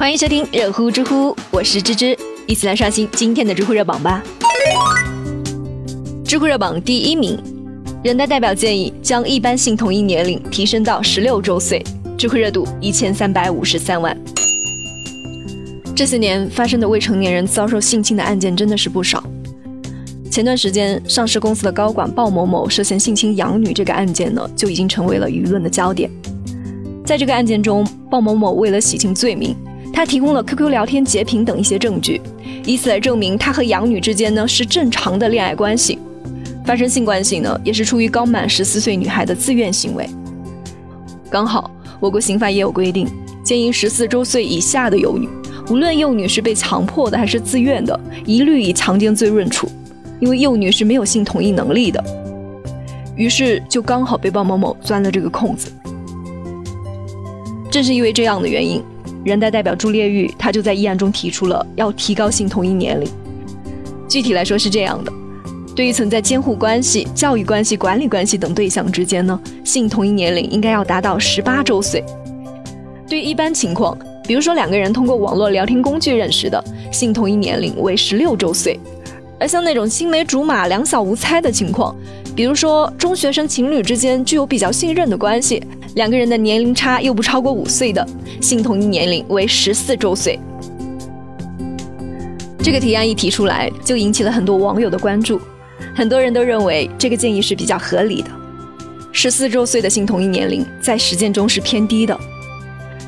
欢迎收听热乎知乎，我是芝芝，一起来刷新今天的知乎热榜吧。知乎热榜第一名，人大代表建议将一般性同意年龄提升到十六周岁，知乎热度一千三百五十三万。这些年发生的未成年人遭受性侵的案件真的是不少。前段时间，上市公司的高管鲍某某涉嫌性侵养女这个案件呢，就已经成为了舆论的焦点。在这个案件中，鲍某某为了洗清罪名。他提供了 QQ 聊天截屏等一些证据，以此来证明他和养女之间呢是正常的恋爱关系，发生性关系呢也是出于刚满十四岁女孩的自愿行为。刚好我国刑法也有规定，建议十四周岁以下的幼女，无论幼女是被强迫的还是自愿的，一律以强奸罪论处，因为幼女是没有性同意能力的。于是就刚好被鲍某某钻了这个空子。正是因为这样的原因。人大代表朱列玉，他就在议案中提出了要提高性同意年龄。具体来说是这样的：对于存在监护关系、教育关系、管理关系等对象之间呢，性同意年龄应该要达到十八周岁。对于一般情况，比如说两个人通过网络聊天工具认识的，性同意年龄为十六周岁。而像那种青梅竹马、两小无猜的情况，比如说中学生情侣之间具有比较信任的关系。两个人的年龄差又不超过五岁的，性同意年龄为十四周岁。这个提案一提出来，就引起了很多网友的关注。很多人都认为这个建议是比较合理的。十四周岁的性同意年龄在实践中是偏低的。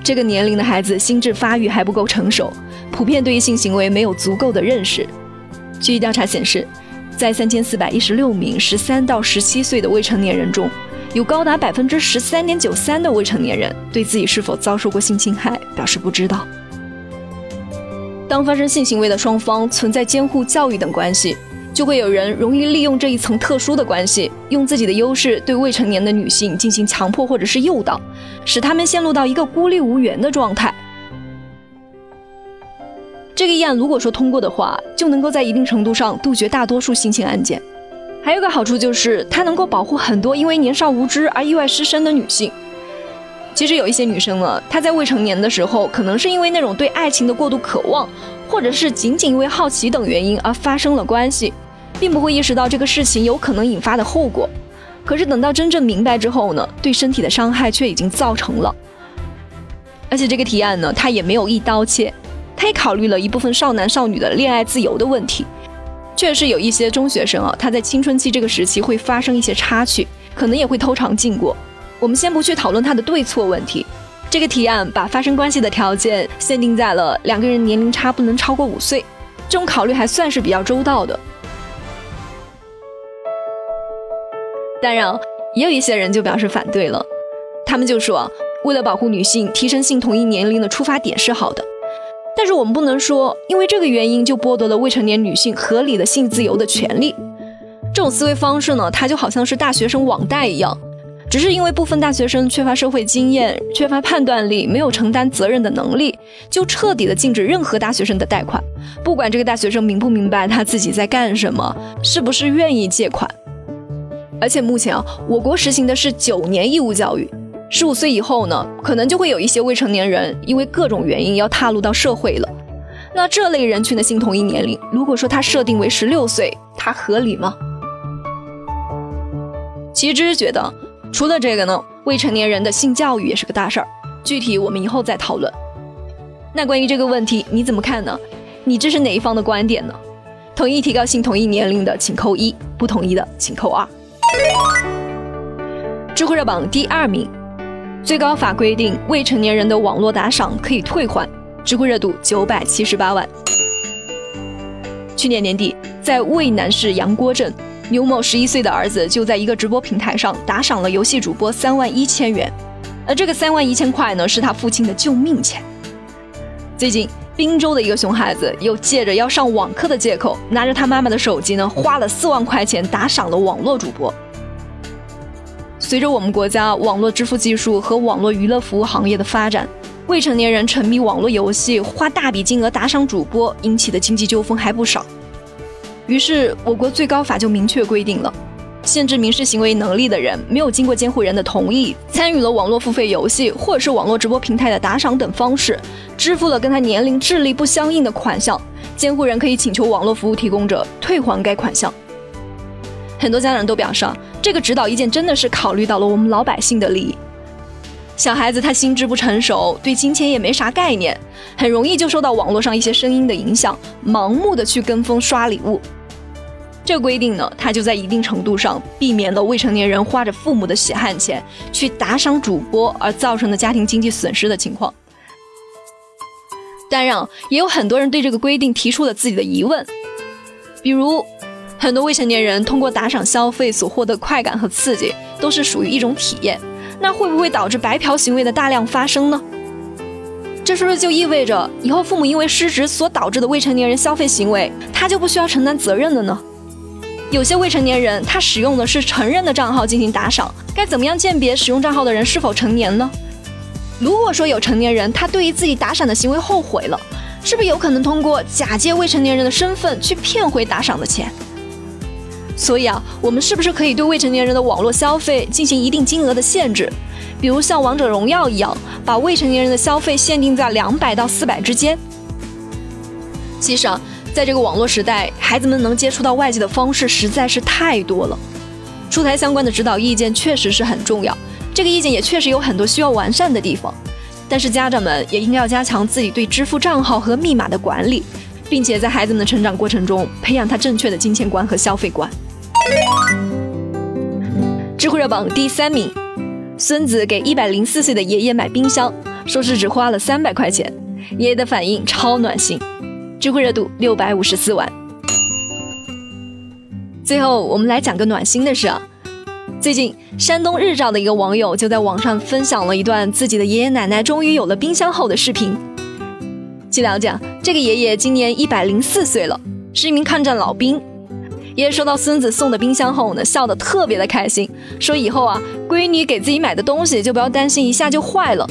这个年龄的孩子心智发育还不够成熟，普遍对于性行为没有足够的认识。据调查显示，在三千四百一十六名十三到十七岁的未成年人中，有高达百分之十三点九三的未成年人对自己是否遭受过性侵害表示不知道。当发生性行为的双方存在监护、教育等关系，就会有人容易利用这一层特殊的关系，用自己的优势对未成年的女性进行强迫或者是诱导，使他们陷入到一个孤立无援的状态。这个议案如果说通过的话，就能够在一定程度上杜绝大多数性侵案件。还有个好处就是，它能够保护很多因为年少无知而意外失身的女性。其实有一些女生呢，她在未成年的时候，可能是因为那种对爱情的过度渴望，或者是仅仅因为好奇等原因而发生了关系，并不会意识到这个事情有可能引发的后果。可是等到真正明白之后呢，对身体的伤害却已经造成了。而且这个提案呢，它也没有一刀切，它也考虑了一部分少男少女的恋爱自由的问题。确实有一些中学生啊，他在青春期这个时期会发生一些插曲，可能也会偷尝禁果。我们先不去讨论他的对错问题，这个提案把发生关系的条件限定在了两个人年龄差不能超过五岁，这种考虑还算是比较周到的。当然，也有一些人就表示反对了，他们就说，为了保护女性，提升性同意年龄的出发点是好的。但是我们不能说，因为这个原因就剥夺了未成年女性合理的性自由的权利。这种思维方式呢，它就好像是大学生网贷一样，只是因为部分大学生缺乏社会经验、缺乏判断力、没有承担责任的能力，就彻底的禁止任何大学生的贷款，不管这个大学生明不明白他自己在干什么，是不是愿意借款。而且目前啊，我国实行的是九年义务教育。十五岁以后呢，可能就会有一些未成年人因为各种原因要踏入到社会了。那这类人群的性同意年龄，如果说它设定为十六岁，它合理吗？其实觉得，除了这个呢，未成年人的性教育也是个大事儿。具体我们以后再讨论。那关于这个问题你怎么看呢？你支持哪一方的观点呢？同意提高性同意年龄的请扣一，不同意的请扣二。知乎热榜第二名。最高法规定，未成年人的网络打赏可以退还，知乎热度九百七十八万。去年年底，在渭南市杨郭镇，牛某十一岁的儿子就在一个直播平台上打赏了游戏主播三万一千元，而这个三万一千块呢，是他父亲的救命钱。最近，滨州的一个熊孩子又借着要上网课的借口，拿着他妈妈的手机呢，花了四万块钱打赏了网络主播。随着我们国家网络支付技术和网络娱乐服务行业的发展，未成年人沉迷网络游戏、花大笔金额打赏主播引起的经济纠纷还不少。于是，我国最高法就明确规定了，限制民事行为能力的人，没有经过监护人的同意，参与了网络付费游戏或者是网络直播平台的打赏等方式，支付了跟他年龄、智力不相应的款项，监护人可以请求网络服务提供者退还该款项。很多家长都表示，这个指导意见真的是考虑到了我们老百姓的利益。小孩子他心智不成熟，对金钱也没啥概念，很容易就受到网络上一些声音的影响，盲目的去跟风刷礼物。这个规定呢，它就在一定程度上避免了未成年人花着父母的血汗钱去打赏主播而造成的家庭经济损失的情况。当然，也有很多人对这个规定提出了自己的疑问，比如，很多未成年人通过打赏消费所获得快感和刺激，都是属于一种体验。那会不会导致白嫖行为的大量发生呢？这是不是就意味着以后父母因为失职所导致的未成年人消费行为，他就不需要承担责任了呢？有些未成年人他使用的是成人的账号进行打赏，该怎么样鉴别使用账号的人是否成年呢？如果说有成年人他对于自己打赏的行为后悔了，是不是有可能通过假借未成年人的身份去骗回打赏的钱？所以啊，我们是不是可以对未成年人的网络消费进行一定金额的限制？比如像王者荣耀一样，把未成年人的消费限定在两百到四百之间。其实啊，在这个网络时代，孩子们能接触到外界的方式实在是太多了。出台相关的指导意见确实是很重要，这个意见也确实有很多需要完善的地方。但是家长们也应该要加强自己对支付账号和密码的管理。并且在孩子们的成长过程中培养他正确的金钱观和消费观。智慧热榜第三名，孙子给一百零四岁的爷爷买冰箱，说是只花了三百块钱，爷爷的反应超暖心，智慧热度六百五十四万。最后我们来讲个暖心的事啊，最近山东日照的一个网友就在网上分享了一段自己的爷爷奶奶终于有了冰箱后的视频。据了解，这个爷爷今年一百零四岁了，是一名抗战老兵。爷爷收到孙子送的冰箱后呢，笑得特别的开心，说以后啊，闺女给自己买的东西就不要担心一下就坏了。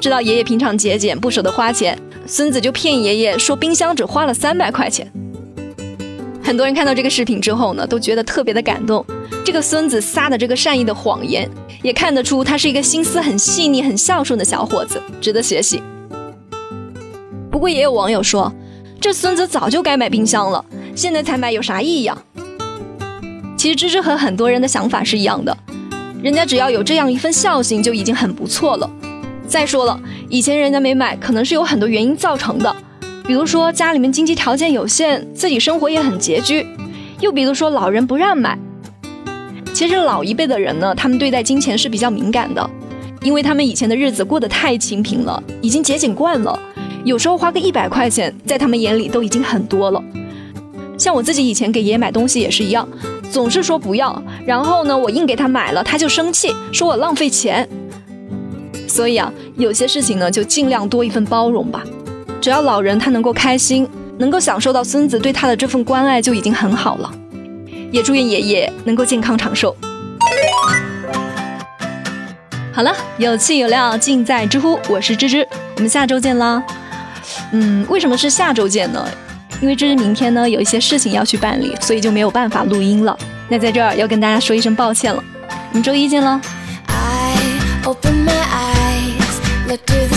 知道爷爷平常节俭，不舍得花钱，孙子就骗爷爷说冰箱只花了三百块钱。很多人看到这个视频之后呢，都觉得特别的感动。这个孙子撒的这个善意的谎言，也看得出他是一个心思很细腻、很孝顺的小伙子，值得学习。不过也有网友说，这孙子早就该买冰箱了，现在才买有啥意义啊？其实芝芝和很多人的想法是一样的，人家只要有这样一份孝心就已经很不错了。再说了，以前人家没买，可能是有很多原因造成的，比如说家里面经济条件有限，自己生活也很拮据，又比如说老人不让买。其实老一辈的人呢，他们对待金钱是比较敏感的，因为他们以前的日子过得太清贫了，已经节俭惯了。有时候花个一百块钱，在他们眼里都已经很多了。像我自己以前给爷爷买东西也是一样，总是说不要，然后呢，我硬给他买了，他就生气，说我浪费钱。所以啊，有些事情呢，就尽量多一份包容吧。只要老人他能够开心，能够享受到孙子对他的这份关爱，就已经很好了。也祝愿爷爷能够健康长寿。好了，有趣有料尽在知乎，我是芝芝，我们下周见啦。嗯为什么是下周见呢？因为这是明天呢有一些事情要去办理所以就没有办法录音了。那在这儿要跟大家说一声抱歉了。我们周一见喽 i open my eyes look to the